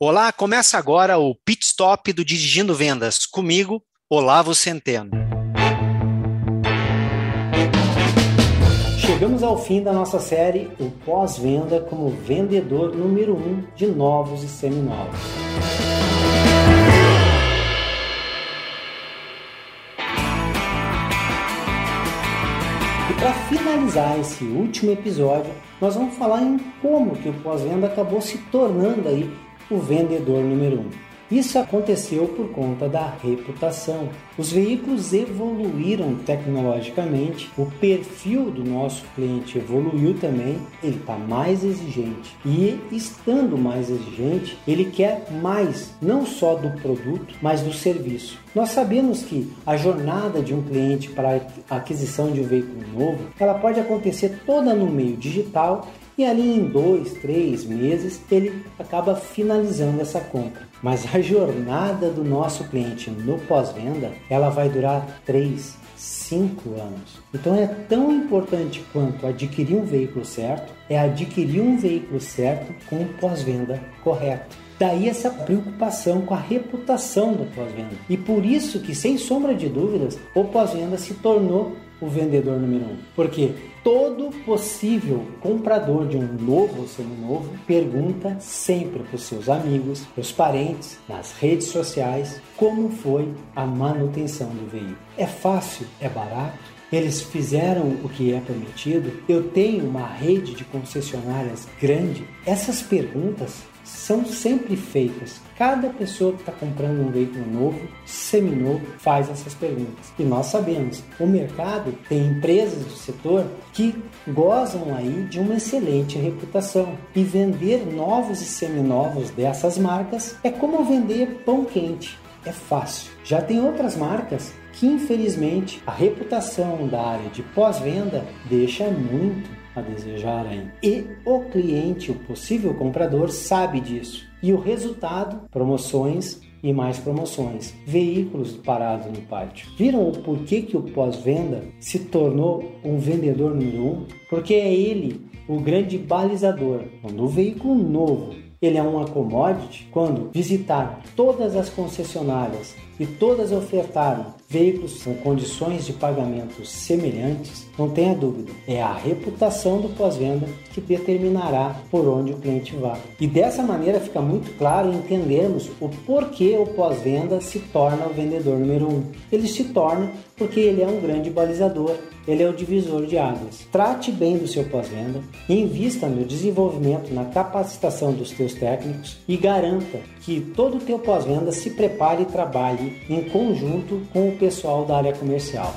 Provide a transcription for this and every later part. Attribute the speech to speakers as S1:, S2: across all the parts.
S1: Olá, começa agora o Pit Stop do Dirigindo Vendas. Comigo, Olavo Centeno.
S2: Chegamos ao fim da nossa série O Pós-Venda como vendedor número 1 um de novos e seminovos. E para finalizar esse último episódio, nós vamos falar em como que o pós-venda acabou se tornando aí o vendedor número um. Isso aconteceu por conta da reputação. Os veículos evoluíram tecnologicamente, o perfil do nosso cliente evoluiu também, ele está mais exigente. E estando mais exigente, ele quer mais, não só do produto, mas do serviço. Nós sabemos que a jornada de um cliente para a aquisição de um veículo novo, ela pode acontecer toda no meio digital e ali em dois, três meses ele acaba finalizando essa compra. Mas a jornada do nosso cliente no pós-venda ela vai durar três, cinco anos. Então é tão importante quanto adquirir um veículo certo, é adquirir um veículo certo com um pós-venda correto. Daí essa preocupação com a reputação do pós-venda. E por isso que, sem sombra de dúvidas, o pós-venda se tornou o vendedor número um. Porque todo possível comprador de um novo ou seminovo pergunta sempre para os seus amigos, para os parentes, nas redes sociais, como foi a manutenção do veículo. É fácil? É barato? Eles fizeram o que é permitido? Eu tenho uma rede de concessionárias grande? Essas perguntas são sempre feitas. Cada pessoa que está comprando um veículo novo, seminovo, faz essas perguntas. E nós sabemos, o mercado tem empresas do setor que gozam aí de uma excelente reputação. E vender novos e seminovos dessas marcas é como vender pão quente. É fácil. Já tem outras marcas que infelizmente a reputação da área de pós-venda deixa muito a desejar aí. E o cliente, o possível comprador, sabe disso. E o resultado, promoções e mais promoções, veículos parados no pátio. Viram o porquê que o pós-venda se tornou um vendedor número um? Porque é ele o grande balizador. Quando o veículo novo ele é uma commodity quando visitar todas as concessionárias e todas ofertaram veículos com condições de pagamento semelhantes, não tenha dúvida, é a reputação do pós-venda que determinará por onde o cliente vai. E dessa maneira fica muito claro entendermos o porquê o pós-venda se torna o vendedor número um. Ele se torna porque ele é um grande balizador, ele é o divisor de águas. Trate bem do seu pós-venda, invista no desenvolvimento, na capacitação dos teus técnicos e garanta que todo o teu pós-venda se prepare e trabalhe em conjunto com o pessoal da área comercial.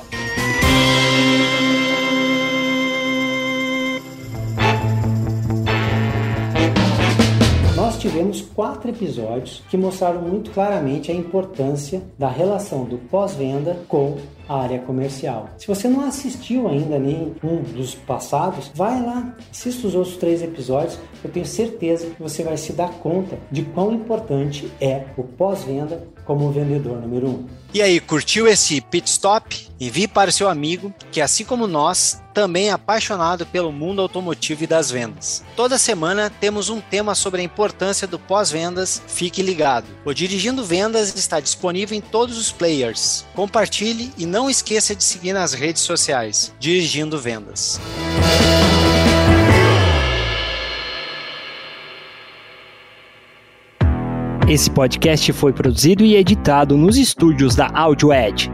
S2: tivemos quatro episódios que mostraram muito claramente a importância da relação do pós-venda com a área comercial. Se você não assistiu ainda nem um dos passados, vai lá, assista os outros três episódios. Eu tenho certeza que você vai se dar conta de quão importante é o pós-venda como vendedor número um.
S1: E aí, curtiu esse pit stop? Envie para o seu amigo que, assim como nós, também é apaixonado pelo mundo automotivo e das vendas. Toda semana temos um tema sobre a importância do pós-vendas. Fique ligado. O Dirigindo Vendas está disponível em todos os players. Compartilhe e não esqueça de seguir nas redes sociais. Dirigindo Vendas.
S3: Esse podcast foi produzido e editado nos estúdios da AudioEd